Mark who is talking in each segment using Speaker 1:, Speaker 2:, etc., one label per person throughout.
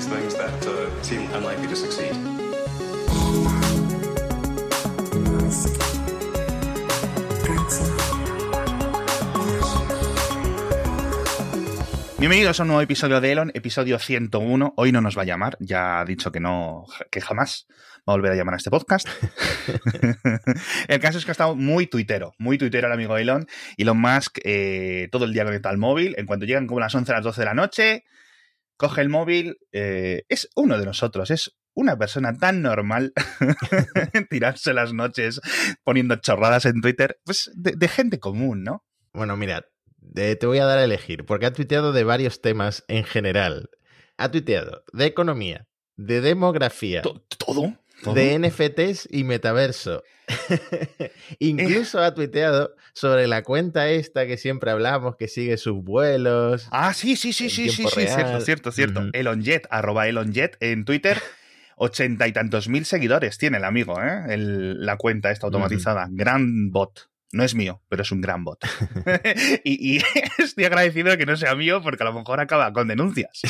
Speaker 1: these things that uh, seem unlikely to succeed.
Speaker 2: Bienvenidos a un nuevo episodio de Elon, episodio 101. Hoy no nos va a llamar, ya ha dicho que no, que jamás va a volver a llamar a este podcast. el caso es que ha estado muy tuitero, muy tuitero el amigo Elon. Elon Musk eh, todo el día conectado al móvil. En cuanto llegan como las 11 a las 12 de la noche, coge el móvil. eh, es uno de nosotros, es una persona tan normal tirarse las noches poniendo chorradas en Twitter, pues de, de gente común, ¿no?
Speaker 3: Bueno, mira, de- te voy a dar a elegir, porque ha tuiteado de varios temas en general. Ha tuiteado de economía, de demografía,
Speaker 2: To- ¿Todo? ¿Todo?
Speaker 3: de NFTs y metaverso. Incluso ha tuiteado sobre la cuenta esta que siempre hablamos, que sigue sus vuelos.
Speaker 2: Ah, sí, sí, sí, sí, sí, sí, cierto, cierto, cierto. Elonjet, arroba Elonjet en Twitter. Ochenta y tantos mil seguidores tiene el amigo, ¿eh? El- la cuenta esta automatizada. Gran bot. No es mío, pero es un gran bot. y, y estoy agradecido de que no sea mío porque a lo mejor acaba con denuncias.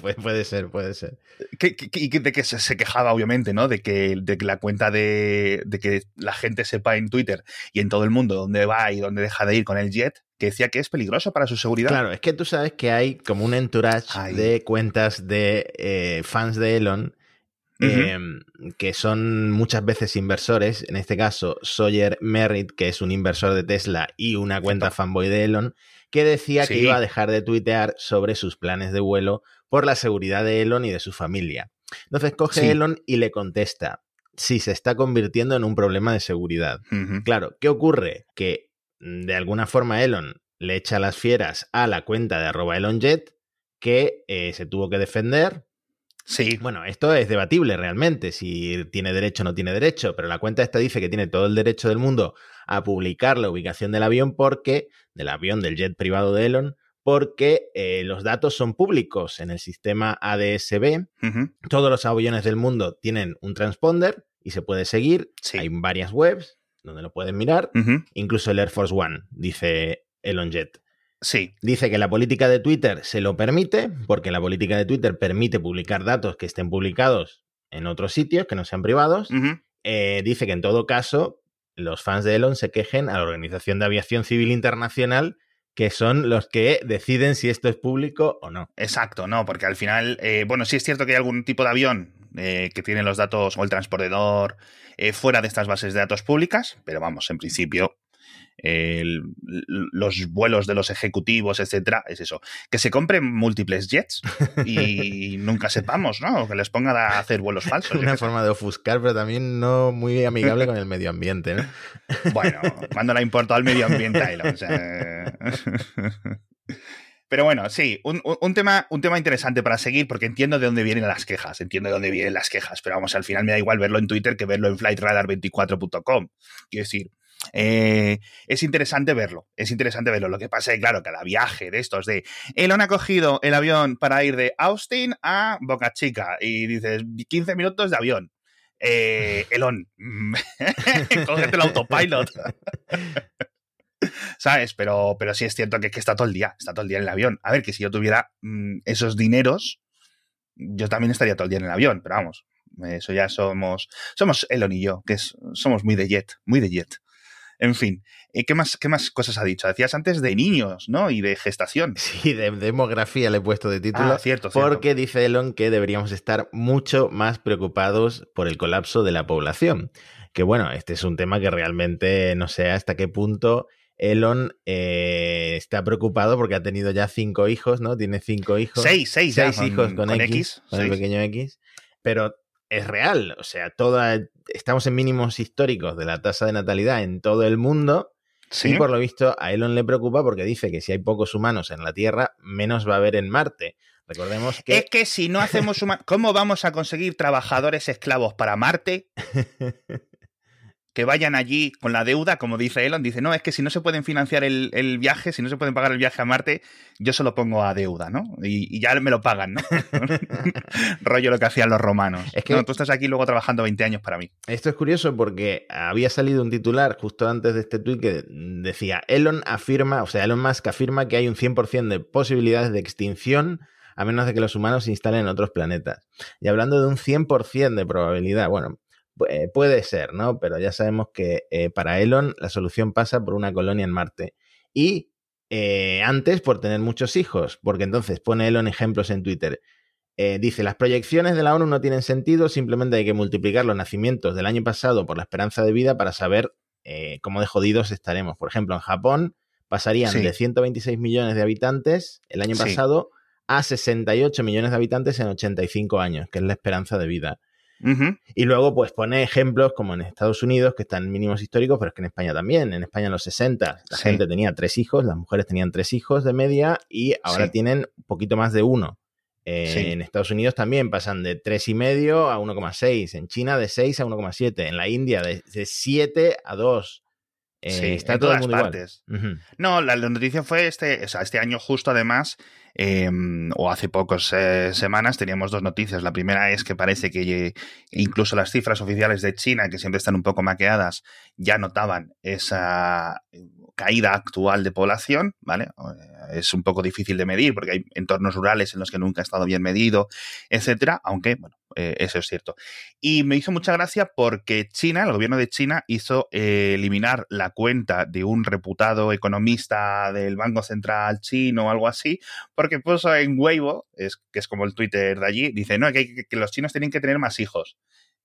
Speaker 3: Pues puede ser, puede ser.
Speaker 2: Que- que- que- y de que se, se quejaba, obviamente, ¿no? De que, de que la cuenta de, de que la gente sepa en Twitter y en todo el mundo dónde va y dónde deja de ir con el jet, que decía que es peligroso para su seguridad.
Speaker 3: Claro, es que tú sabes que hay como un entourage
Speaker 2: Ay.
Speaker 3: de cuentas de eh, fans de Elon Eh, que son muchas veces inversores. En este caso, Sawyer Merritt, que es un inversor de Tesla y una cuenta fanboy de Elon, que decía que iba a dejar de tuitear sobre sus planes de vuelo por la seguridad de Elon y de su familia. Entonces coge
Speaker 2: Sí.
Speaker 3: Elon y le contesta si se está convirtiendo en un problema de seguridad. Claro, ¿qué ocurre? Que mm, de alguna forma Elon le echa las fieras a la cuenta de arroba ElonJet que eh, se tuvo que defender.
Speaker 2: Sí.
Speaker 3: Bueno, esto es debatible realmente, si tiene derecho o no tiene derecho, pero la cuenta esta dice que tiene todo el derecho del mundo a publicar la ubicación del avión porque, del avión del jet privado de Elon, porque eh, los datos son públicos en el sistema ADSB. Todos los aviones del mundo tienen un transponder y se puede seguir.
Speaker 2: Sí.
Speaker 3: Hay varias webs donde lo pueden mirar. Incluso el Air Force One, dice Elon Jet.
Speaker 2: Sí.
Speaker 3: Dice que la política de Twitter se lo permite, porque la política de Twitter permite publicar datos que estén publicados en otros sitios, que no sean privados. Eh, dice que en todo caso, los fans de Elon se quejen a la Organización de Aviación Civil Internacional, que son los que deciden si esto es público o no.
Speaker 2: Exacto, no, porque al final, eh, bueno, sí es cierto que hay algún tipo de avión eh, que tiene los datos o el transportador eh, fuera de estas bases de datos públicas, pero vamos, en principio, el- los vuelos de los ejecutivos, etcétera, es eso. Que se compren múltiples jets y nunca sepamos, ¿no? O que les pongan a hacer vuelos falsos.
Speaker 3: Una
Speaker 2: sé.
Speaker 3: forma de ofuscar, pero también no muy amigable con el medio ambiente, ¿no?
Speaker 2: Bueno, cuando le importó al medio ambiente a Elon, o sea, Pero bueno, sí, un, un- un tema, un tema interesante para seguir, porque entiendo de dónde vienen las quejas, entiendo de dónde vienen las quejas, pero vamos, al final me da igual verlo en Twitter que verlo en flightradar24.com. Quiero decir, eh, es interesante verlo, es interesante verlo. Lo que pasa es que, claro, cada viaje de estos de Elon ha cogido el avión para ir de Austin a Boca Chica y dices 15 minutos de avión. Eh, Elon, cógete el autopilot. ¿Sabes? Pero, pero sí es cierto que, que está todo el día, está todo el día en el avión. A ver, que si yo tuviera mm, esos dineros, yo también estaría todo el día en el avión, pero vamos, eso ya somos, somos Elon y yo, que es, somos muy de jet, muy de jet. En fin, eh, ¿qué más, ¿qué más cosas ha dicho? Decías antes de niños, ¿no? Y de gestación.
Speaker 3: Sí, de demografía le he puesto de título.
Speaker 2: Ah, cierto, cierto.
Speaker 3: Porque dice Elon que deberíamos estar mucho más preocupados por el colapso de la población. Que bueno, este es un tema que realmente no sé hasta qué punto Elon eh, está preocupado porque ha tenido ya cinco hijos, ¿no? Tiene cinco hijos.
Speaker 2: Seis, seis, ya,
Speaker 3: seis hijos con, X, con el pequeño X. Pero es real, o sea, toda, estamos en mínimos históricos de la tasa de natalidad en todo el mundo.
Speaker 2: Sí.
Speaker 3: Y por lo visto a Elon le preocupa porque dice que si hay pocos humanos en la Tierra, menos va a haber en Marte. Recordemos que...
Speaker 2: Es que si no hacemos huma- ¿Cómo vamos a conseguir trabajadores esclavos para Marte? que vayan allí con la deuda, como dice Elon, dice, no, es que si no se pueden financiar el, el viaje, si no se pueden pagar el viaje a Marte, yo se lo pongo a deuda, ¿no? Y, y ya me lo pagan, ¿no? Rollo lo que hacían los romanos.
Speaker 3: Es que-
Speaker 2: No, tú estás aquí luego trabajando 20 años para mí.
Speaker 3: Esto es curioso porque había salido un titular justo antes de este tweet que decía, Elon afirma, o sea, Elon Musk afirma que hay un 100% de posibilidades de extinción a menos de que los humanos se instalen en otros planetas. Y hablando de un 100% de probabilidad, bueno, puede ser, ¿no? Pero ya sabemos que eh, para Elon la solución pasa por una colonia en Marte. Y eh, antes por tener muchos hijos, porque entonces pone Elon ejemplos en Twitter. Eh, dice, las proyecciones de la ONU no tienen sentido, simplemente hay que multiplicar los nacimientos del año pasado por la esperanza de vida para saber cómo de jodidos estaremos. Por ejemplo, en Japón pasarían de 126 millones de habitantes el año pasado a 68 millones de habitantes en 85 años, que es la esperanza de vida. Y luego, pues pone ejemplos como en Estados Unidos, que están mínimos históricos, pero es que en España también. En España en los 60 la gente tenía tres hijos, las mujeres tenían tres hijos de media y ahora tienen un poquito más de uno. Eh, en Estados Unidos también pasan de tres y medio a 1,6. En China de 6 a 1,7. En la India de, de 7 a 2.
Speaker 2: Eh, está en todas partes. No, la, noticia fue este, o sea, este año justo además, em, o hace pocas eh, semanas, teníamos dos noticias. La primera es que parece que incluso las cifras oficiales de China, que siempre están un poco maqueadas, ya notaban esa caída actual de población, ¿vale? Es un poco difícil de medir porque hay entornos rurales en los que nunca ha estado bien medido, etcétera, aunque, bueno, eh, eso es cierto. Y me hizo mucha gracia porque China, el gobierno de China, hizo eh, eliminar la cuenta de un reputado economista del Banco Central chino o algo así, porque puso en Weibo, es, que es como el Twitter de allí, dice, no, que, que los chinos tienen que tener más hijos.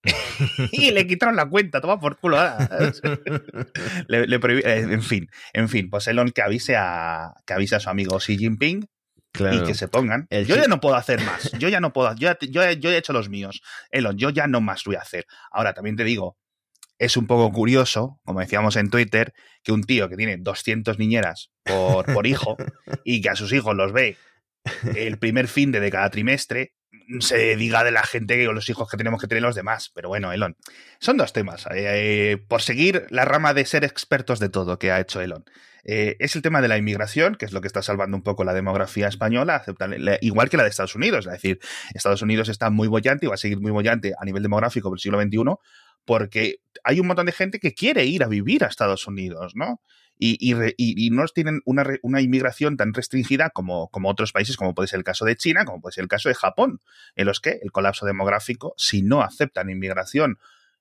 Speaker 2: y le quitaron la cuenta, toma por culo. le, eh, en fin, en fin, pues Elon que avise a que avise a su amigo Xi Jinping y que se pongan. yo ya no puedo hacer más. Yo ya no puedo. Yo, yo, he hecho los míos. Elon, yo ya no más voy a hacer. Ahora, también te digo, es un poco curioso, como decíamos en Twitter, que un tío que tiene 200 niñeras por, por hijo y que a sus hijos los ve el primer fin de, de cada trimestre, se diga de la gente que los hijos que tenemos que tener los demás. Pero bueno, Elon. Son dos temas. Eh, por seguir la rama de ser expertos de todo que ha hecho Elon. Eh, es el tema de la inmigración, que es lo que está salvando un poco la demografía española, igual que la de Estados Unidos. Es decir, Estados Unidos está muy bollante y va a seguir muy bollante a nivel demográfico por el siglo XXI, porque hay un montón de gente que quiere ir a vivir a Estados Unidos, ¿no? Y, no tienen una, inmigración tan restringida como, como, otros países, como puede ser el caso de China, como puede ser el caso de Japón, en los que el colapso demográfico, si no aceptan inmigración,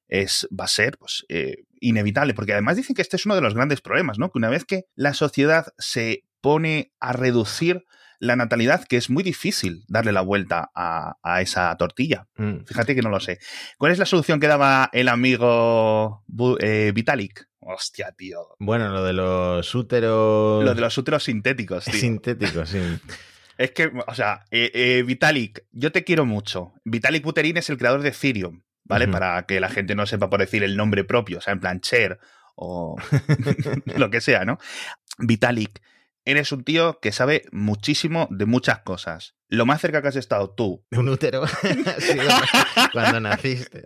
Speaker 2: es, va a ser pues, eh, inevitable, porque además dicen que este es uno de los grandes problemas, ¿no? Que una vez que la sociedad se pone a reducir la natalidad, que es muy difícil darle la vuelta a, esa tortilla. Mm. Fíjate que no lo sé. ¿Cuál es la solución que daba el amigo eh, Vitalik? Hostia, tío.
Speaker 3: Bueno, lo de los úteros.
Speaker 2: Lo de los úteros sintéticos, tío.
Speaker 3: Sintéticos, sí.
Speaker 2: es que, o sea, eh, eh, Vitalik, yo te quiero mucho. Vitalik Buterin es el creador de Ethereum, ¿vale? Para que la gente no sepa por decir el nombre propio, o sea, en plan Cher o lo que sea, ¿no? Vitalik eres un tío que sabe muchísimo de muchas cosas. Lo más cerca que has estado tú.
Speaker 3: De un útero. cuando naciste.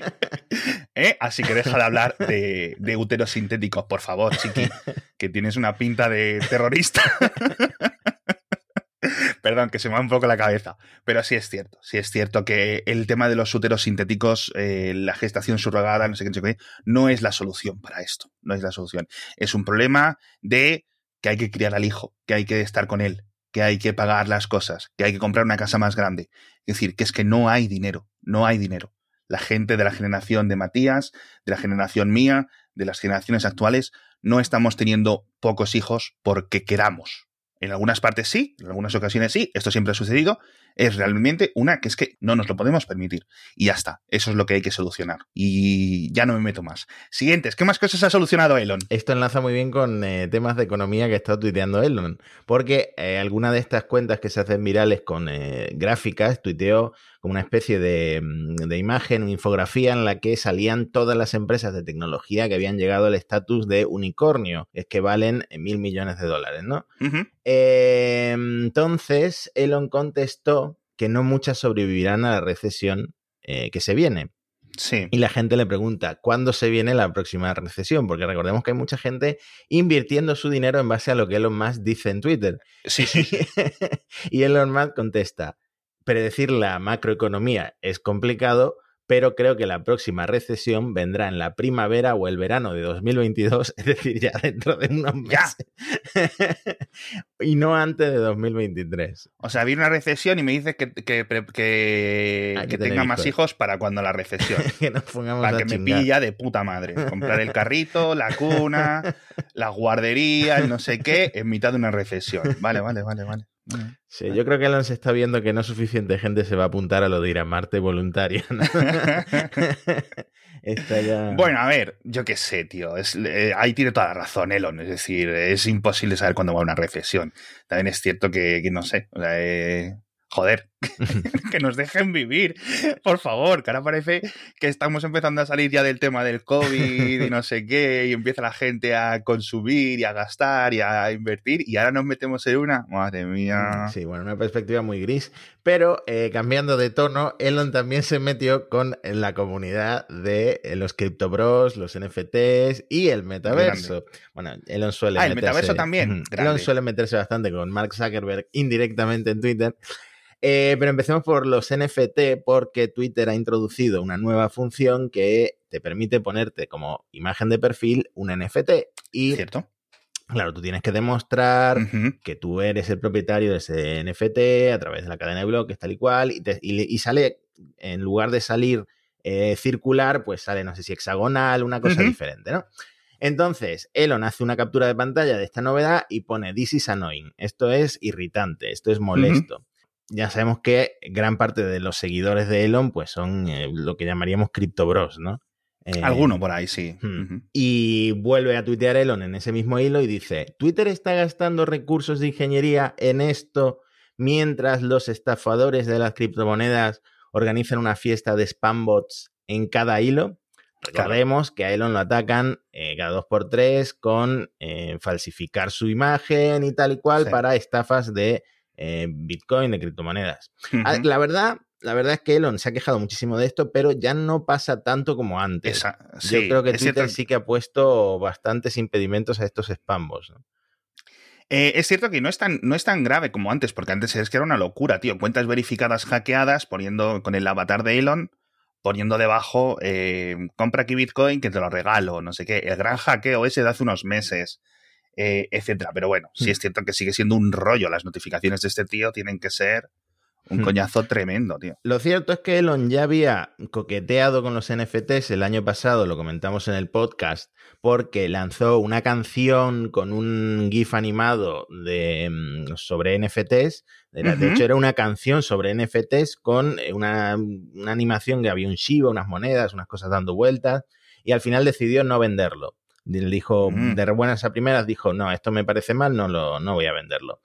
Speaker 2: ¿Eh? Así que deja de hablar de, de úteros sintéticos, por favor, chiqui, que tienes una pinta de terrorista. Perdón, que se me va un poco la cabeza. Pero sí es cierto. Sí es cierto que el tema de los úteros sintéticos, eh, la gestación subrogada, no sé qué, no sé qué, no es la solución para esto. No es la solución. Es un problema de que hay que criar al hijo, que hay que estar con él, que hay que pagar las cosas, que hay que comprar una casa más grande. Es decir, que es que no hay dinero, no hay dinero. La gente de la generación de Matías, de la generación mía, de las generaciones actuales, no estamos teniendo pocos hijos porque queramos. En algunas partes sí, en algunas ocasiones sí, esto siempre ha sucedido, es realmente una que es que no nos lo podemos permitir. Y ya está, eso es lo que hay que solucionar. Y ya no me meto más. Siguientes, ¿qué más cosas ha solucionado Elon?
Speaker 3: Esto enlaza muy bien con eh, temas de economía que estado tuiteando Elon, porque eh, alguna de estas cuentas que se hacen virales con eh, gráficas, tuiteó como una especie de, mm, de, imagen, una infografía en la que salían todas las empresas de tecnología que habían llegado al estatus de unicornio, es que valen mil millones de dólares, ¿no? entonces, Elon contestó que no muchas sobrevivirán a la recesión eh, que se viene.
Speaker 2: Sí.
Speaker 3: Y la gente le pregunta, ¿cuándo se viene la próxima recesión? Porque recordemos que hay mucha gente invirtiendo su dinero en base a lo que Elon Musk dice en Twitter.
Speaker 2: Sí, sí.
Speaker 3: y Elon Musk contesta, predecir la macroeconomía es complicado, pero creo que la próxima recesión vendrá en la primavera o el verano de 2022, es decir, ya dentro de unos meses. y no antes de 2023.
Speaker 2: O sea, viene una recesión y me dices que, que, que, tenga más hijos para cuando la recesión.
Speaker 3: que nos pongamos
Speaker 2: para que me pilla de puta madre. Comprar el carrito, la cuna, la guardería, el no sé qué, en mitad de una recesión. Vale, vale, vale, vale.
Speaker 3: Sí, yo creo que Elon se está viendo que no suficiente gente se va a apuntar a lo de ir a Marte voluntaria.
Speaker 2: Bueno, a ver, yo qué sé, tío. Eh, ahí tiene toda la razón Elon. Es decir, es imposible saber cuándo va una recesión. También es cierto que, no sé. eh, joder, que nos dejen vivir, por favor, que ahora parece que estamos empezando a salir ya del tema del COVID y no sé qué, y empieza la gente a consumir y a gastar y a invertir, y ahora nos metemos en una, madre mía.
Speaker 3: Sí, bueno, una perspectiva muy gris, pero eh, cambiando de tono, Elon también se metió con la comunidad de eh, los criptobros, los NFTs y el metaverso. Bueno, Elon suele
Speaker 2: ah, el metaverso también.
Speaker 3: Elon suele meterse bastante con Mark Zuckerberg indirectamente en Twitter. Eh, pero empecemos por los NFT porque Twitter ha introducido una nueva función que te permite ponerte como imagen de perfil un NFT. Y,
Speaker 2: ¿Cierto?
Speaker 3: Claro, tú tienes que demostrar que tú eres el propietario de ese NFT a través de la cadena de bloques, tal y cual, y, sale, en lugar de salir eh, circular, pues sale, no sé si hexagonal, una cosa diferente, ¿no? Entonces, Elon hace una captura de pantalla de esta novedad y pone This is annoying. Esto es irritante, esto es molesto ya sabemos que gran parte de los seguidores de Elon pues son eh, lo que llamaríamos criptobros, ¿no?
Speaker 2: Eh, Alguno por ahí, sí.
Speaker 3: Hmm. Y vuelve a tuitear Elon en ese mismo hilo y dice, Twitter está gastando recursos de ingeniería en esto mientras los estafadores de las criptomonedas organizan una fiesta de spam bots en cada hilo. Recordemos que a Elon lo atacan eh, cada dos por tres con falsificar su imagen y tal y cual para estafas de eh, Bitcoin, de criptomonedas. Ah, la verdad, la verdad es que Elon se ha quejado muchísimo de esto, pero ya no pasa tanto como antes. Yo creo que Twitter sí que ha puesto bastantes impedimentos a estos spambos.
Speaker 2: Eh, es cierto que no es, tan, no es tan grave como antes, porque antes es que era una locura, tío. Cuentas verificadas hackeadas, poniendo con el avatar de Elon, poniendo debajo, eh, compra aquí Bitcoin que te lo regalo, no sé qué. El gran hackeo ese de hace unos meses. Eh, etcétera. Pero bueno, sí hmm. es cierto que sigue siendo un rollo. Las notificaciones de este tío tienen que ser un hmm. coñazo tremendo, tío.
Speaker 3: Lo cierto es que Elon ya había coqueteado con los NFTs el año pasado, lo comentamos en el podcast, porque lanzó una canción con un GIF animado de, mm, sobre NFTs. De hecho, era una canción sobre NFTs con eh, una, una animación que había un Shiba, unas monedas, unas cosas dando vueltas, y al final decidió no venderlo. Le dijo, mm. de buenas a primeras, dijo, no, esto me parece mal, no, lo, no voy a venderlo.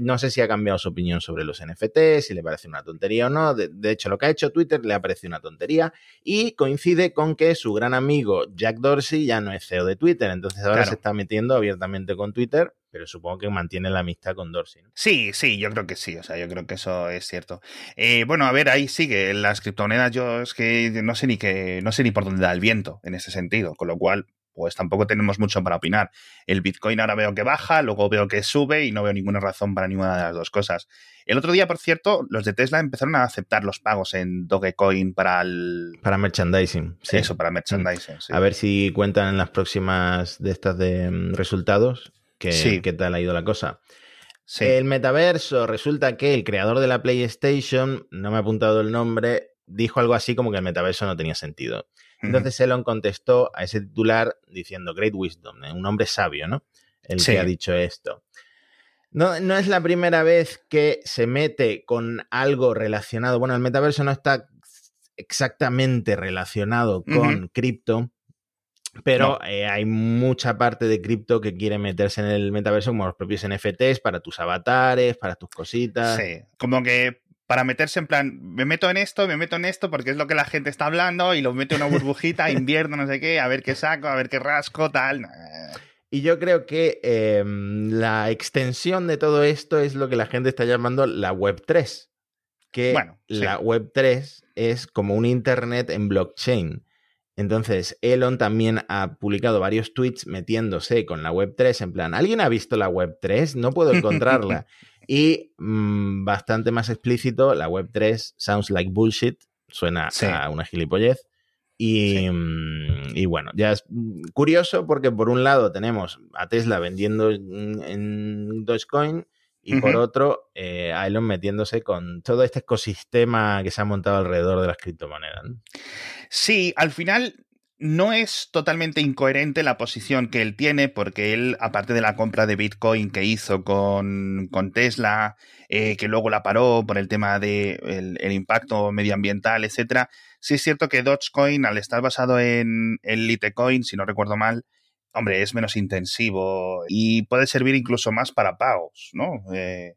Speaker 3: no sé si ha cambiado su opinión sobre los NFTs, si le parece una tontería o no. De, hecho, lo que ha hecho Twitter le ha parecido una tontería y coincide con que su gran amigo Jack Dorsey ya no es CEO de Twitter, entonces ahora se está metiendo abiertamente con Twitter pero supongo que mantiene la amistad con Dorsey.
Speaker 2: Sí, sí, yo creo que sí, o sea, yo creo que eso es cierto. Eh, bueno, a ver, ahí sigue, las criptomonedas yo es que no sé ni que, no sé ni por dónde da el viento en ese sentido, con lo cual, pues tampoco tenemos mucho para opinar. El Bitcoin ahora veo que baja, luego veo que sube y no veo ninguna razón para ninguna de las dos cosas. El otro día, por cierto, los de Tesla empezaron a aceptar los pagos en Dogecoin para el...
Speaker 3: Para merchandising.
Speaker 2: Sí. Eso, para merchandising.
Speaker 3: A ver si cuentan en las próximas de estas de mm, resultados que, qué tal ha ido la cosa. El metaverso, resulta que el creador de la PlayStation, no me ha apuntado el nombre, dijo algo así como que el metaverso no tenía sentido. Entonces Elon contestó a ese titular diciendo Great Wisdom, ¿eh? un hombre sabio, ¿no? El que ha dicho esto. No, no, es la primera vez que se mete con algo relacionado. Bueno, el metaverso no está exactamente relacionado con cripto, pero eh, hay mucha parte de cripto que quiere meterse en el metaverso, como los propios NFTs, para tus avatares, para tus cositas.
Speaker 2: Sí, como que para meterse en plan, me meto en esto, me meto en esto porque es lo que la gente está hablando y lo meto en una burbujita, invierno, no sé qué, a ver qué saco, a ver qué rasco, tal.
Speaker 3: Y yo creo que em, la extensión de todo esto es lo que la gente está llamando la Web 3. Que bueno, la Web 3 es como un Internet en blockchain. Entonces, Elon también ha publicado varios tweets metiéndose con la Web 3 en plan, ¿alguien ha visto la Web 3? No puedo encontrarla. Y mm, bastante más explícito, la Web 3 sounds like bullshit. suena
Speaker 2: Sí.
Speaker 3: a una gilipollez. Y, mm, y bueno, ya es mm, curioso porque por un lado tenemos a Tesla vendiendo en, en Dogecoin y por otro eh, a Elon metiéndose con todo este ecosistema que se ha montado alrededor de las criptomonedas. ¿no?
Speaker 2: Sí, al final no es totalmente incoherente la posición que él tiene, porque él, aparte de la compra de Bitcoin que hizo con, con Tesla, eh, que luego la paró por el tema del de el impacto medioambiental, etcétera, sí es cierto que Dogecoin, al estar basado en, en Litecoin, si no recuerdo mal, hombre, es menos intensivo y puede servir incluso más para pagos, ¿no? Eh,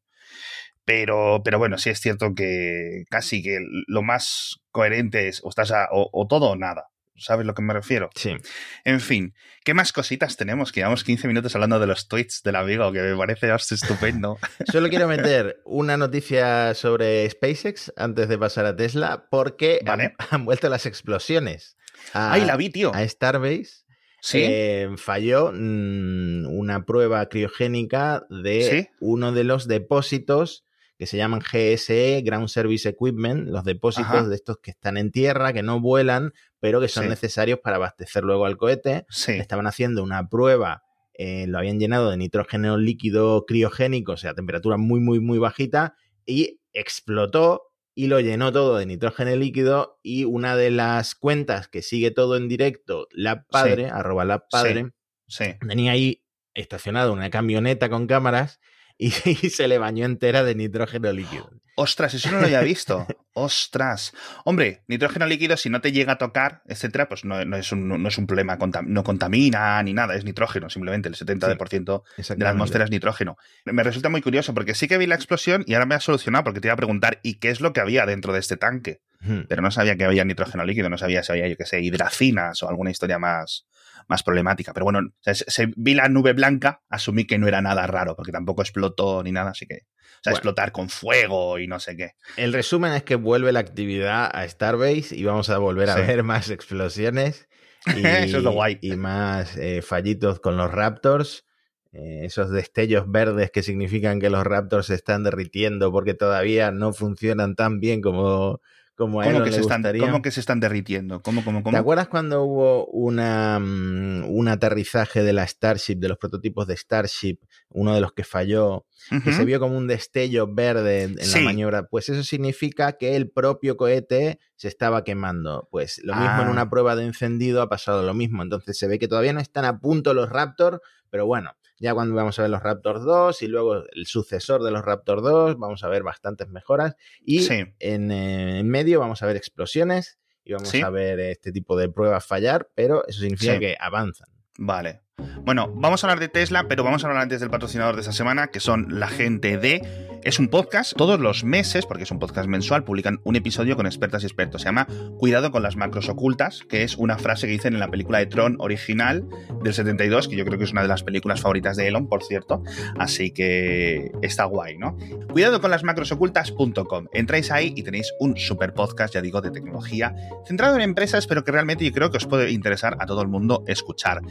Speaker 2: pero, pero bueno, sí es cierto que casi que lo más coherente es o estás a, o, o todo o nada. ¿Sabes lo que me refiero?
Speaker 3: Sí.
Speaker 2: En fin, ¿qué más cositas tenemos? Que llevamos 15 minutos hablando de los tweets del amigo, que me parece estupendo.
Speaker 3: Solo quiero meter una noticia sobre SpaceX antes de pasar a Tesla, porque
Speaker 2: Vale.
Speaker 3: han, han vuelto las explosiones. A,
Speaker 2: ¡Ay, la vi, tío!
Speaker 3: a Starbase.
Speaker 2: ¿Sí?
Speaker 3: Eh, falló mm, una prueba criogénica de
Speaker 2: ¿Sí?
Speaker 3: uno de los depósitos que se llaman GSE, Ground Service Equipment, los depósitos
Speaker 2: Ajá.
Speaker 3: de estos que están en tierra, que no vuelan, pero que son
Speaker 2: Sí.
Speaker 3: necesarios para abastecer luego al cohete.
Speaker 2: sí.
Speaker 3: Estaban haciendo una prueba, eh, lo habían llenado de nitrógeno líquido criogénico, o sea, a temperatura muy, muy, muy bajita, y explotó y lo llenó todo de nitrógeno líquido. Y una de las cuentas que sigue todo en directo, Lab Padre, arroba Lab Padre,
Speaker 2: Sí.
Speaker 3: tenía ahí estacionado una camioneta con cámaras y, y se le bañó entera de nitrógeno líquido.
Speaker 2: Ostras, eso no lo había visto. Ostras. Hombre, nitrógeno líquido, si no te llega a tocar, etcétera, pues no, no es, un, no es un problema. no contamina ni nada, es nitrógeno, simplemente el 70% de la atmósfera es nitrógeno. Me resulta muy curioso porque sí que vi la explosión y ahora me ha solucionado porque te iba a preguntar, ¿y qué es lo que había dentro de este tanque? Pero no sabía que había nitrógeno líquido, no sabía si había, yo qué sé, hidracinas o alguna historia más, más problemática. Pero bueno, o sea, se- se- vi la nube blanca, asumí que no era nada raro, porque tampoco explotó ni nada, así que. O sea,
Speaker 3: Bueno.
Speaker 2: explotar con fuego y no sé qué.
Speaker 3: El resumen es que vuelve la actividad a Starbase y vamos a volver a
Speaker 2: Sí.
Speaker 3: ver más explosiones y,
Speaker 2: Eso es lo guay.
Speaker 3: y más eh, fallitos con los Raptors. eh, esos destellos verdes que significan que los Raptors se están derritiendo porque todavía no funcionan tan bien como, como a
Speaker 2: ¿Cómo
Speaker 3: Elon
Speaker 2: que,
Speaker 3: le
Speaker 2: se están,
Speaker 3: gustaría.
Speaker 2: ¿Cómo que se están derritiendo? ¿Cómo, cómo, cómo?
Speaker 3: ¿Te acuerdas cuando hubo una, mm, un aterrizaje de la Starship, de los prototipos de Starship, uno de los que falló, que se vio como un destello verde en
Speaker 2: Sí.
Speaker 3: la maniobra, pues eso significa que el propio cohete se estaba quemando. Pues lo mismo en
Speaker 2: Ah.
Speaker 3: una prueba de encendido ha pasado lo mismo. Entonces se ve que todavía no están a punto los Raptor, pero bueno, ya cuando vamos a ver los Raptor 2 y luego el sucesor de los Raptor 2, vamos a ver bastantes mejoras. Y
Speaker 2: Sí.
Speaker 3: en, eh, en medio vamos a ver explosiones y vamos
Speaker 2: Sí.
Speaker 3: a ver este tipo de pruebas fallar, pero eso significa
Speaker 2: Sí.
Speaker 3: que avanzan.
Speaker 2: Vale. Bueno, vamos a hablar de Tesla, pero vamos a hablar antes del patrocinador de esta semana, que son la gente de... Es un podcast, todos los meses, porque es un podcast mensual, publican un episodio con expertas y expertos. Se llama Cuidado con las macros ocultas, que es una frase que dicen en la película de Tron original del 72, que yo creo que es una de las películas favoritas de Elon, por cierto. Así que está guay, ¿no? Cuidado con las macrosocultas.com. Entráis ahí y tenéis un super podcast, ya digo, de tecnología, centrado en empresas, pero que realmente yo creo que os puede interesar a todo el mundo escuchar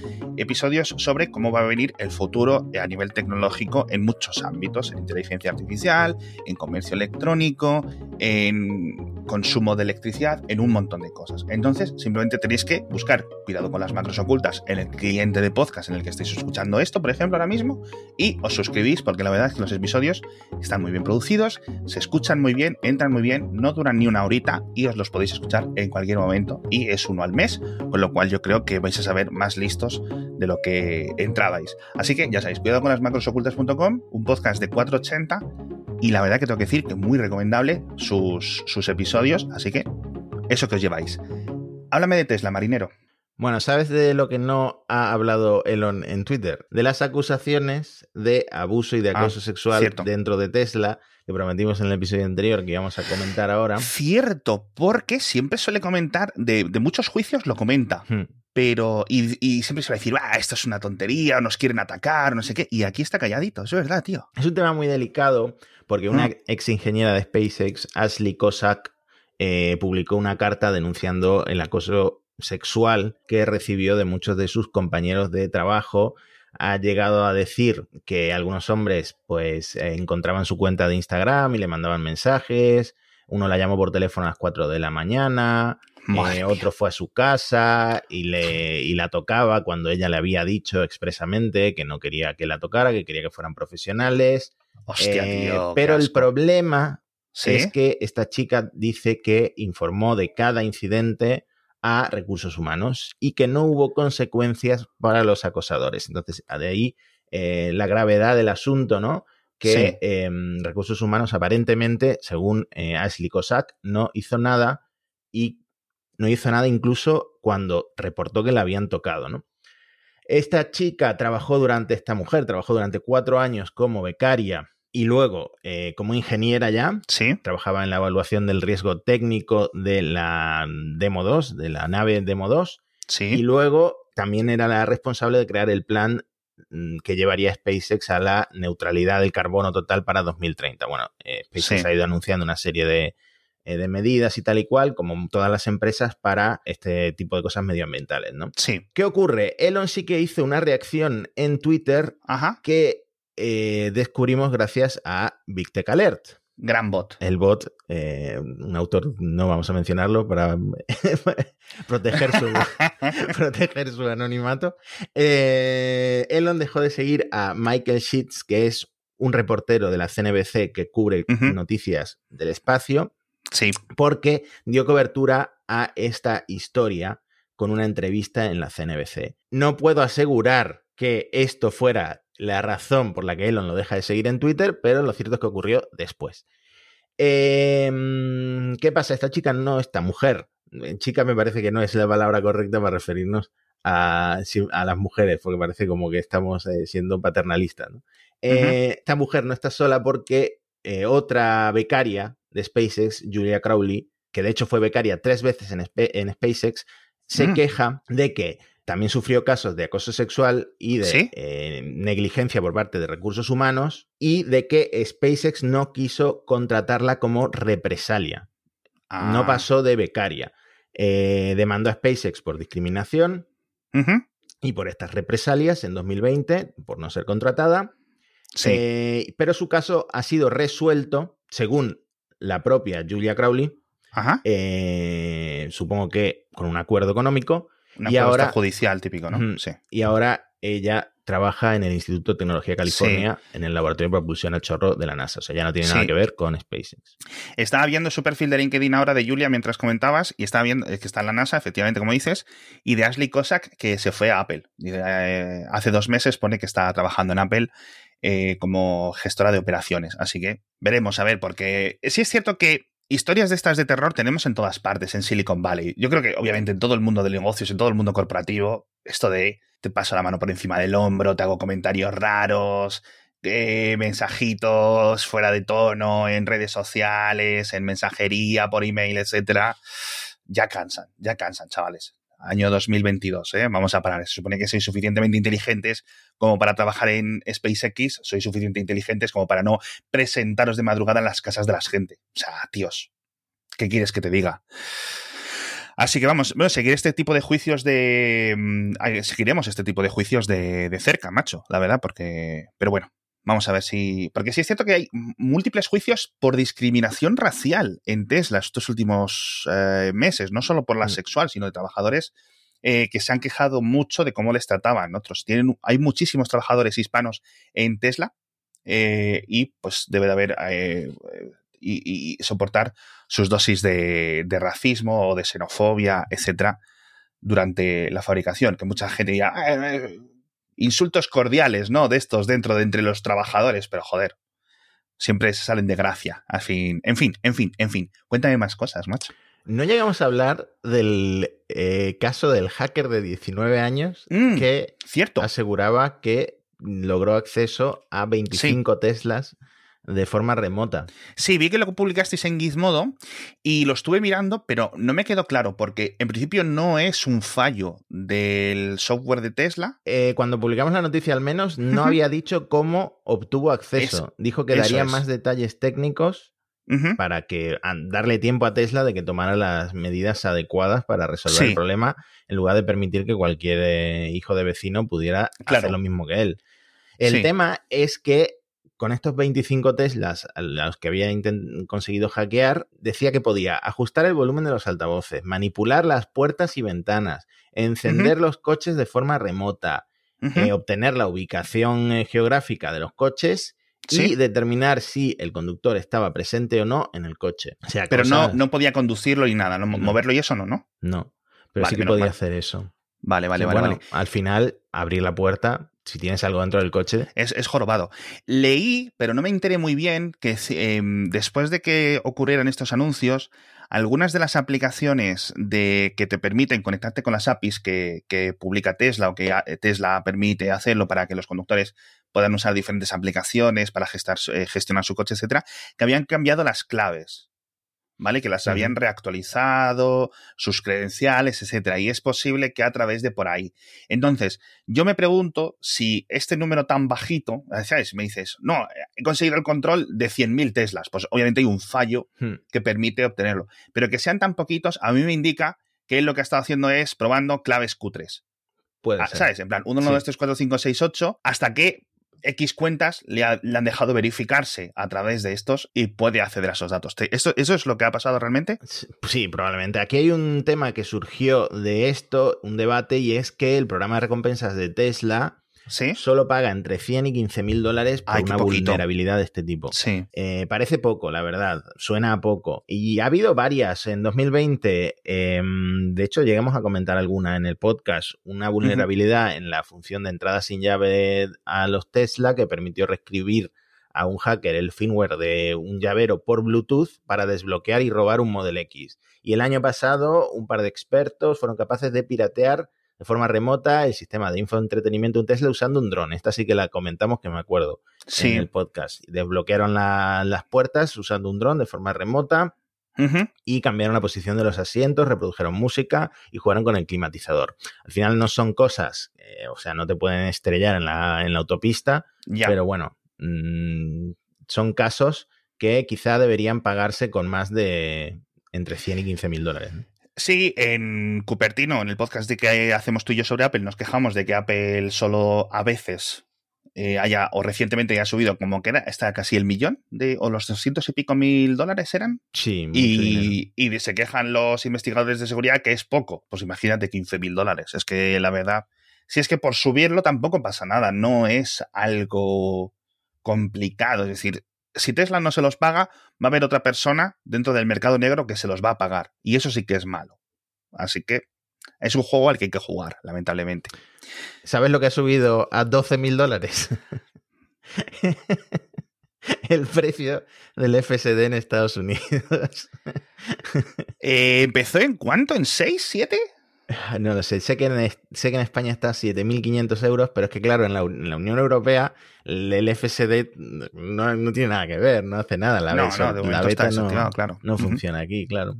Speaker 2: sobre cómo va a venir el futuro a nivel tecnológico en muchos ámbitos, en inteligencia artificial, en comercio electrónico, en consumo de electricidad, en un montón de cosas. Entonces, simplemente tenéis que buscar cuidado con las macros ocultas en el cliente de podcast en el que estéis escuchando esto, por ejemplo, ahora mismo, y os suscribís porque la verdad es que los episodios están muy bien producidos, se escuchan muy bien, entran muy bien, no duran ni una horita y os los podéis escuchar en cualquier momento y es uno al mes, con lo cual yo creo que vais a saber más listos de lo que entrabais. Así que ya sabéis, cuidado con las macrosocultas.com, un podcast de 480 y la verdad que tengo que decir que muy recomendable sus, sus episodios, así que eso que os lleváis. Háblame de Tesla, marinero.
Speaker 3: Bueno, ¿sabes de lo que no ha hablado Elon en Twitter? De las acusaciones de abuso y de
Speaker 2: Ah,
Speaker 3: acoso sexual
Speaker 2: cierto.
Speaker 3: dentro de Tesla, que prometimos en el episodio anterior que íbamos a comentar ahora.
Speaker 2: Cierto, porque siempre suele comentar, de, de muchos juicios lo comenta,
Speaker 3: Hmm.
Speaker 2: pero y, y siempre suele decir, ah, esto es una tontería, nos quieren atacar, no sé qué, y aquí está calladito, eso es verdad, tío.
Speaker 3: Es un tema muy delicado porque una
Speaker 2: Mm.
Speaker 3: ex ingeniera de SpaceX, Ashley Cossack, eh, publicó una carta denunciando el acoso sexual que recibió de muchos de sus compañeros de trabajo. Ha llegado a decir que algunos hombres pues eh, encontraban su cuenta de Instagram y le mandaban mensajes uno la llamó por teléfono a las 4 de la mañana, eh, otro fue a su casa y, le, y la tocaba cuando ella le había dicho expresamente que no quería que la tocara, que quería que fueran profesionales.
Speaker 2: Hostia,
Speaker 3: Eh,
Speaker 2: tío.
Speaker 3: pero el problema
Speaker 2: ¿Sí?
Speaker 3: es que esta chica dice que informó de cada incidente a recursos humanos y que no hubo consecuencias para los acosadores. Entonces, de ahí eh, la gravedad del asunto, ¿no? Que
Speaker 2: Sí.
Speaker 3: em, recursos humanos aparentemente, según eh, Ashley Cossack, no hizo nada y no hizo nada incluso cuando reportó que la habían tocado, ¿no? Esta chica trabajó durante, esta mujer trabajó durante cuatro años como becaria y luego eh, como ingeniera ya.
Speaker 2: Sí.
Speaker 3: Trabajaba en la evaluación del riesgo técnico de la Demo 2, de la nave Demo 2. Y
Speaker 2: Sí.
Speaker 3: luego también era la responsable de crear el plan mm, que llevaría a SpaceX a la neutralidad del carbono total para 2030. Bueno, eh, SpaceX
Speaker 2: Sí.
Speaker 3: ha ido anunciando una serie de, eh, de medidas y tal y cual, como todas las empresas, para este tipo de cosas medioambientales, ¿no?
Speaker 2: Sí.
Speaker 3: ¿Qué ocurre? Elon sí que hizo una reacción en Twitter
Speaker 2: Ajá.
Speaker 3: que eh, descubrimos gracias a Big Tech Alert.
Speaker 2: Gran bot.
Speaker 3: El bot, eh, un autor, no vamos a mencionarlo para proteger, su, proteger su anonimato. Eh, Elon dejó de seguir a Michael Sheets, que es un reportero de la CNBC que cubre noticias del espacio,
Speaker 2: Sí.
Speaker 3: porque dio cobertura a esta historia con una entrevista en la CNBC. No puedo asegurar que esto fuera la razón por la que Elon lo deja de seguir en Twitter, pero lo cierto es que ocurrió después. Em, ¿Qué pasa? Esta chica no, esta mujer, eh, chica me parece que no es la palabra correcta para referirnos a, las mujeres, porque parece como que estamos eh, siendo paternalistas. ¿no? Eh, Esta mujer no está sola porque otra becaria de SpaceX, Julia Crowley, que de hecho fue becaria tres veces en SpaceX, se
Speaker 2: Mm.
Speaker 3: queja de que también sufrió casos de acoso sexual y de
Speaker 2: ¿Sí?
Speaker 3: eh, negligencia por parte de recursos humanos y de que SpaceX no quiso contratarla como represalia. No
Speaker 2: Ah.
Speaker 3: pasó de becaria. Eh, demandó a SpaceX por discriminación y por estas represalias en 2020 por no ser contratada.
Speaker 2: Sí.
Speaker 3: Eh, pero su caso ha sido resuelto, según la propia Julia Crowley,
Speaker 2: Ajá.
Speaker 3: eh, supongo que con un acuerdo económico,
Speaker 2: Un
Speaker 3: y ahora-
Speaker 2: judicial típico, ¿no? Sí.
Speaker 3: y ahora ella trabaja en el Instituto de Tecnología de California, en el Laboratorio de Propulsión a Chorro de la NASA. O sea, ya no tiene nada que ver con SpaceX.
Speaker 2: Estaba viendo su perfil de LinkedIn ahora de Julia mientras comentabas y estaba viendo que está en la NASA, efectivamente, como dices, y de Ashley Cossack que se fue a Apple. Eh, hace dos meses pone que está trabajando en Apple eh, como gestora de operaciones. Así que veremos, a ver, porque sí es cierto que historias de estas de terror tenemos en todas partes, en Silicon Valley. Yo creo que obviamente en todo el mundo de negocios, en todo el mundo corporativo, esto de te paso la mano por encima del hombro, te hago comentarios raros, eh, mensajitos fuera de tono en redes sociales, en mensajería, por email, etcétera, ya cansan, ya cansan, chavales. Año 2022, ¿eh? Vamos a parar. Se supone que sois suficientemente inteligentes como para trabajar en SpaceX, sois suficientemente inteligentes como para no presentaros de madrugada en las casas de la gente. O sea, tíos, ¿qué quieres que te diga? Así que vamos, bueno, seguir este tipo de juicios de. mm, Seguiremos este tipo de juicios de, de cerca, macho, la verdad, porque. Pero bueno, vamos a ver si. Porque sí es cierto que hay múltiples juicios por discriminación racial en Tesla estos últimos eh, meses, no solo por la
Speaker 3: Mm.
Speaker 2: sexual, sino de trabajadores eh, que se han quejado mucho de cómo les trataban otros. Tienen, hay muchísimos trabajadores hispanos en Tesla eh, y pues debe de haber. eh, y, y soportar sus dosis de, de racismo o de xenofobia, etcétera, durante la fabricación. Que mucha gente dirá, "Ah, eh, insultos cordiales, ¿no? De estos dentro de entre los trabajadores, pero joder, siempre se salen de gracia. Al fin, en fin, en fin, en fin. Cuéntame más cosas, macho.
Speaker 3: No llegamos a hablar del eh, caso del hacker de 19 años
Speaker 2: Mm,
Speaker 3: que
Speaker 2: Cierto.
Speaker 3: aseguraba que logró acceso a 25 Teslas de forma remota.
Speaker 2: Sí, vi que lo publicasteis en Gizmodo y lo estuve mirando, pero no me quedó claro porque en principio no es un fallo del software de Tesla.
Speaker 3: Eh, cuando publicamos la noticia al menos no había dicho cómo obtuvo acceso.
Speaker 2: Eso-
Speaker 3: Dijo que daría
Speaker 2: es.
Speaker 3: más detalles técnicos para que darle tiempo a Tesla de que tomara las medidas adecuadas para resolver
Speaker 2: Sí.
Speaker 3: el problema, en lugar de permitir que cualquier eh, hijo de vecino pudiera
Speaker 2: Claro.
Speaker 3: hacer lo mismo que él. El
Speaker 2: Sí.
Speaker 3: tema es que con estos 25 Teslas a los que había conseguido hackear, decía que podía ajustar el volumen de los altavoces, manipular las puertas y ventanas, encender los coches de forma remota, eh, obtener la ubicación eh, geográfica de los coches y determinar si el conductor estaba presente o no en el coche.
Speaker 2: pero no, no podía conducirlo ni nada, ¿no? moverlo y eso no, ¿no?
Speaker 3: No, pero sí que podía hacer eso.
Speaker 2: Vale, vale, vale,
Speaker 3: Al final, abrir la puerta, si tienes algo dentro del coche.
Speaker 2: Es, es jorobado. Leí, pero no me enteré muy bien, que em, después de que ocurrieran estos anuncios, algunas de las aplicaciones de, que te permiten conectarte con las APIs que, publica Tesla o que Tesla permite hacerlo para que los conductores puedan usar diferentes aplicaciones para gestar, eh, gestionar su coche, etcétera, que habían cambiado las claves. ¿Vale? Que las habían reactualizado, sus credenciales, etcétera. Y es posible que a través de por ahí. Entonces, yo me pregunto si este número tan bajito, ¿sabes? Me dices, no, he conseguido el control de 100.000 Teslas. Pues obviamente hay un fallo hmm. que permite obtenerlo. Pero que sean tan poquitos, a mí me indica que él lo que ha estado haciendo es probando claves Q3.
Speaker 3: Puede
Speaker 2: ah, ¿Sabes? En plan, 1, 2, 3, 4, 5, 6, 8, hasta que X cuentas le, han dejado verificarse a través de estos y puede acceder a esos datos. ¿Eso, ¿Eso es lo que ha pasado realmente?
Speaker 3: Sí, probablemente. Aquí hay un tema que surgió de esto, un debate, y es que el programa de recompensas de Tesla Solo paga entre 100 y 15 mil dólares por una vulnerabilidad de este tipo.
Speaker 2: Sí.
Speaker 3: Eh, parece poco, la verdad. Suena a poco. Y ha habido varias. En 2020, em, de hecho, llegamos a comentar alguna en el podcast. Una vulnerabilidad en la función de entrada sin llave a los Tesla que permitió reescribir a un hacker el firmware de un llavero por Bluetooth para desbloquear y robar un Model X. Y el año pasado, un par de expertos fueron capaces de piratear de forma remota el sistema de infoentretenimiento un Tesla usando un dron. Esta sí que la comentamos que me acuerdo en el podcast. Desbloquearon las puertas usando un dron de forma remota. Y cambiaron la posición de los asientos, reprodujeron música y jugaron con el climatizador. Al final no son cosas, eh, o sea, no te pueden estrellar en la, en la autopista, pero bueno, mm, son casos que quizá deberían pagarse con más de entre 100 y 15 mil dólares.
Speaker 2: Sí, en Cupertino, en el podcast de que hacemos tú y yo sobre Apple, nos quejamos de que Apple solo a veces eh, haya, o recientemente haya subido como que era, está casi el millón, de, o los 200 y pico mil dólares eran.
Speaker 3: Sí,
Speaker 2: y, y, se quejan los investigadores de seguridad que es poco. Pues imagínate 15 mil dólares. Es que la verdad, si es que por subirlo tampoco pasa nada, no es algo complicado. Es decir, si Tesla no se los paga, va a haber otra persona dentro del mercado negro que se los va a pagar. Y eso sí que es malo. Así que es un juego al que hay que jugar, lamentablemente.
Speaker 3: ¿Sabes lo que ha subido a 12 mil dólares? El precio del FSD en Estados Unidos.
Speaker 2: Eh, ¿Empezó en cuánto? ¿En 6, 7?
Speaker 3: No lo sé, sé que en, sé que en España está a 7.500 euros, pero es que claro, en la, Unión Europea el FSD no, tiene nada que ver, no hace nada. La, no, la beta no, claro. no funciona aquí, claro.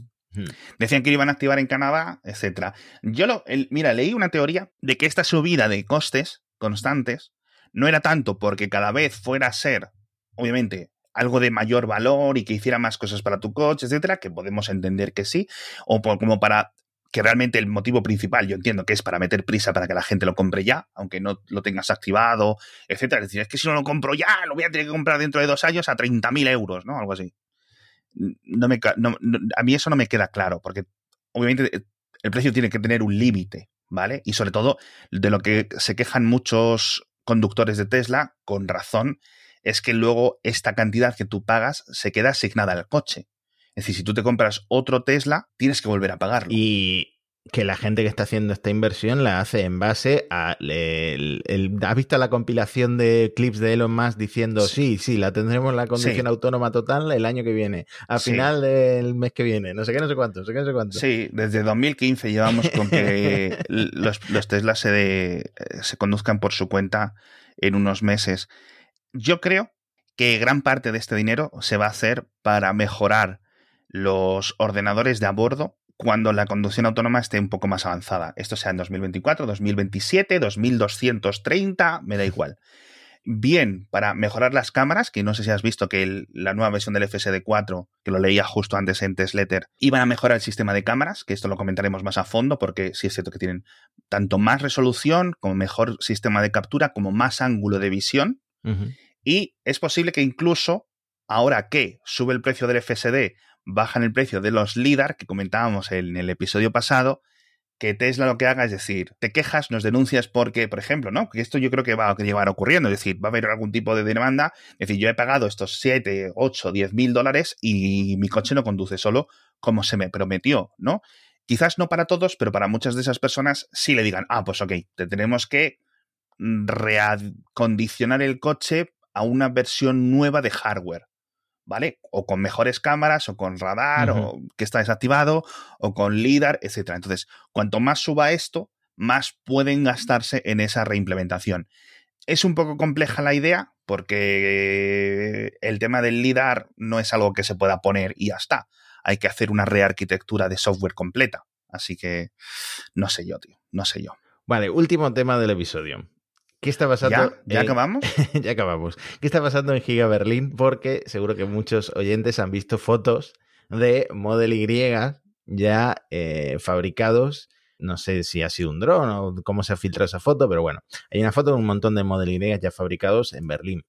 Speaker 2: Decían que iban a activar en Canadá, etcétera. Yo lo, mira, leí una teoría de que esta subida de costes constantes no era tanto porque cada vez fuera a ser, obviamente, algo de mayor valor y que hiciera más cosas para tu coche, etcétera, que podemos entender que sí, o como para que realmente el motivo principal, yo entiendo que es para meter prisa para que la gente lo compre ya, aunque no lo tengas activado, etcétera. Es decir, es que si no lo compro ya, lo voy a tener que comprar dentro de dos años a 30.000 euros, ¿no? Algo así. No me, a mí eso no me queda claro, porque obviamente eh, el precio tiene que tener un límite, ¿vale? Y sobre todo, de lo que se quejan muchos conductores de Tesla, con razón, es que luego esta cantidad que tú pagas se queda asignada al coche. Es decir, si tú te compras otro Tesla, tienes que volver a pagarlo.
Speaker 3: Y que la gente que está haciendo esta inversión la hace en base a... ¿Has visto la compilación de clips de Elon Musk diciendo, sí, sí, la tendremos la condición autónoma total el año que viene, a final del mes que viene, no sé qué, no sé cuánto, no sé qué, no sé cuánto.
Speaker 2: Sí, desde 2015 llevamos con que los, los Teslas se, se conduzcan por su cuenta en unos meses. Yo creo que gran parte de este dinero se va a hacer para mejorar los ordenadores de a bordo cuando la conducción autónoma esté un poco más avanzada. Esto sea en 2024, 2027, 2230, me da igual. Bien, para mejorar las cámaras, que no sé si has visto que la nueva versión del FSD4, que lo leía justo antes en Tesletter, iban a mejorar el sistema de cámaras, que esto lo comentaremos más a fondo, porque sí es cierto que tienen tanto más resolución, como mejor sistema de captura, como más ángulo de visión. Y es posible que incluso, ahora que sube el precio del FSD, bajan el precio de los LIDAR, que comentábamos en el episodio pasado, que Tesla lo que haga es decir, te quejas, nos denuncias porque, por ejemplo, ¿no? Que esto yo creo que va a llevar ocurriendo, es decir, va a haber algún tipo de demanda, es decir, yo he pagado estos 7, 8, 10 mil dólares y mi coche no conduce solo como se me prometió, ¿no? Quizás no para todos, pero para muchas de esas personas sí le digan, ah, pues ok, te tenemos que reacondicionar el coche a una versión nueva de hardware. ¿Vale? O con mejores cámaras, o con radar, o que está desactivado, o con LIDAR, etc. Entonces, cuanto más suba esto, más pueden gastarse en esa reimplementación. Es un poco compleja la idea, porque el tema del LIDAR no es algo que se pueda poner y ya está. Hay que hacer una rearquitectura de software completa. Así que no sé yo, tío, no sé yo.
Speaker 3: Vale, último tema del episodio. ¿Qué está pasando?
Speaker 2: ¿Ya, acabamos?
Speaker 3: ya acabamos. ¿Qué está pasando en Giga Berlín? Porque seguro que muchos oyentes han visto fotos de Model Y ya eh, fabricados. No sé si ha sido un dron o cómo se ha filtrado esa foto, pero bueno, hay una foto de un montón de Model Y ya fabricados en Berlín.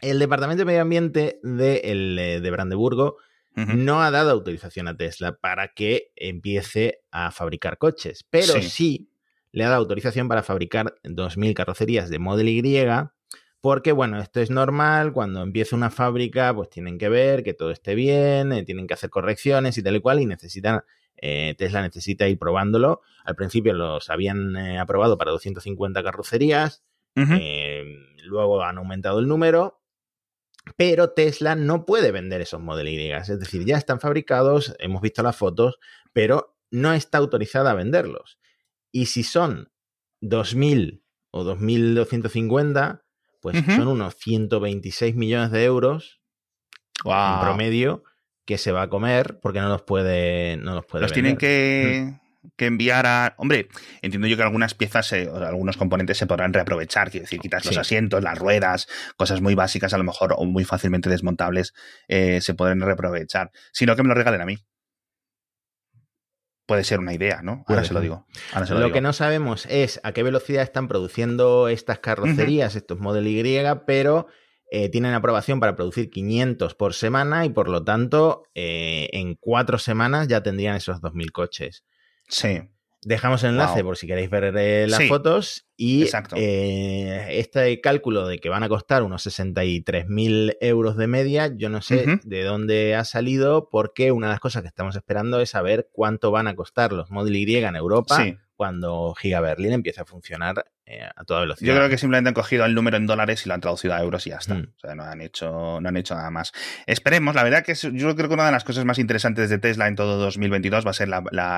Speaker 3: El Departamento de Medio Ambiente de, eh, de Brandeburgo no ha dado autorización a Tesla para que empiece a fabricar coches, pero sí le ha dado autorización para fabricar 2.000 carrocerías de Model Y, porque, bueno, esto es normal, cuando empieza una fábrica, pues tienen que ver que todo esté bien, eh, tienen que hacer correcciones y tal y cual, y necesitan, eh, Tesla necesita ir probándolo. Al principio los habían eh, aprobado para 250 carrocerías, luego han aumentado el número, pero Tesla no puede vender esos Model Y, es decir, ya están fabricados, hemos visto las fotos, pero no está autorizada a venderlos. Y si son 2.000 o 2.250, pues son unos 126 millones de euros en promedio que se va a comer porque no los puede no los puede
Speaker 2: los tienen que, enviar a hombre entiendo yo que algunas piezas o algunos componentes se podrán reaprovechar quiero decir quitas los asientos las ruedas cosas muy básicas a lo mejor o muy fácilmente desmontables eh, se pueden reaprovechar sino que me lo regalen a mí puede ser una idea, ¿no? Ahora se lo digo.
Speaker 3: lo, que no sabemos es a qué velocidad están produciendo estas carrocerías, estos Model Y, pero eh, tienen aprobación para producir 500 por semana y por lo tanto eh, en cuatro semanas ya tendrían esos 2.000 coches.
Speaker 2: Sí.
Speaker 3: Dejamos el enlace por si queréis ver eh, las fotos. Y eh, este cálculo de que van a costar unos 63.000 euros de media, yo no sé de dónde ha salido, porque una de las cosas que estamos esperando es saber cuánto van a costar los Model Y en Europa cuando Giga Berlin empiece a funcionar eh, a toda velocidad.
Speaker 2: Yo creo que simplemente han cogido el número en dólares y lo han traducido a euros y ya está. Mm. O sea, no han, hecho, no han hecho nada más. Esperemos, la verdad que yo creo que una de las cosas más interesantes de Tesla en todo 2022 va a ser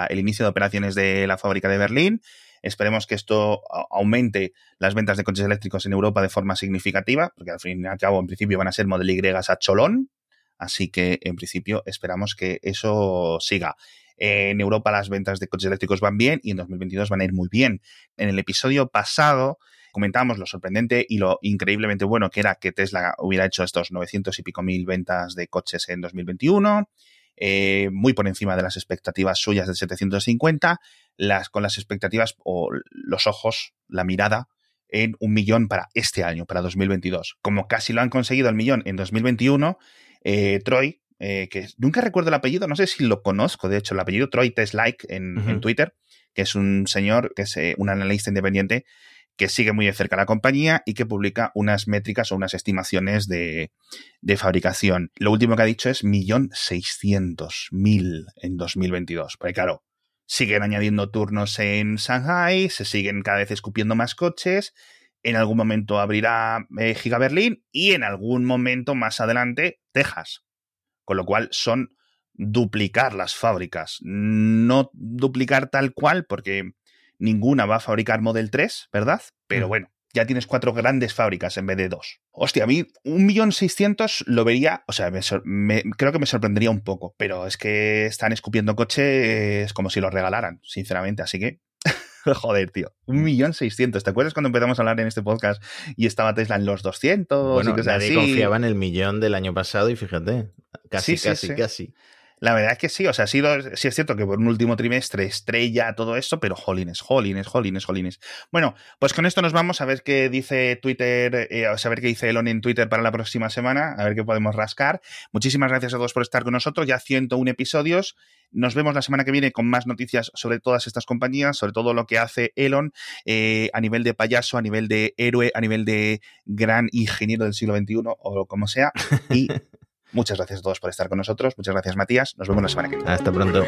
Speaker 2: el inicio de operaciones de la fábrica de Berlín. Esperemos que esto aumente las ventas de coches eléctricos en Europa de forma significativa, porque al fin y al cabo, en principio, van a ser Model Y a cholón. Así que, en principio, esperamos que eso siga. En Europa las ventas de coches eléctricos van bien y en 2022 van a ir muy bien. En el episodio pasado comentábamos lo sorprendente y lo increíblemente bueno que era que Tesla hubiera hecho estos 900 y pico mil ventas de coches en 2021. Eh, muy por encima de las expectativas suyas del 750, las, con las expectativas o los ojos, la mirada en un millón para este año, para 2022. Como casi lo han conseguido el millón en 2021, eh, Troy, eh, que nunca recuerdo el apellido, no sé si lo conozco, de hecho, el apellido Troy Teslike en, en Twitter, que es un señor, que es eh, un analista independiente que sigue muy de cerca la compañía y que publica unas métricas o unas estimaciones de, de fabricación. Lo último que ha dicho es millón seiscientos mil en 2022. Porque claro, siguen añadiendo turnos en Shanghai, se siguen cada vez escupiendo más coches, en algún momento abrirá eh, Giga Berlín y en algún momento más adelante Texas. Con lo cual son duplicar las fábricas. No duplicar tal cual, porque ninguna va a fabricar Model 3, ¿verdad? Pero mm. bueno, ya tienes cuatro grandes fábricas en vez de dos. Hostia, a mí un millón seiscientos lo vería, o sea, creo que me sorprendería un poco, pero es que están escupiendo coches como si los regalaran, sinceramente, así que... Joder, tío. Un millón seiscientos. ¿Te acuerdas cuando empezamos a hablar en este podcast y estaba Tesla en los 200?
Speaker 3: Bueno, nadie confiaba en el millón del año pasado y fíjate, casi, casi, casi.
Speaker 2: La verdad es que sí, o sea, ha sido, sí es cierto que por un último trimestre estrella todo esto, pero jolines, jolines, jolines, jolines. Bueno, pues con esto nos vamos a ver qué dice Twitter, eh, a saber qué dice Elon en Twitter para la próxima semana, a ver qué podemos rascar. Muchísimas gracias a todos por estar con nosotros, ya 101 episodios. Nos vemos la semana que viene con más noticias sobre todas estas compañías, sobre todo lo que hace Elon eh, a nivel de payaso, a nivel de héroe, a nivel de gran ingeniero del siglo XXI o como sea. Y Muchas gracias a todos por estar con nosotros. Muchas gracias, Matías. Nos vemos la semana que viene.
Speaker 3: Hasta pronto.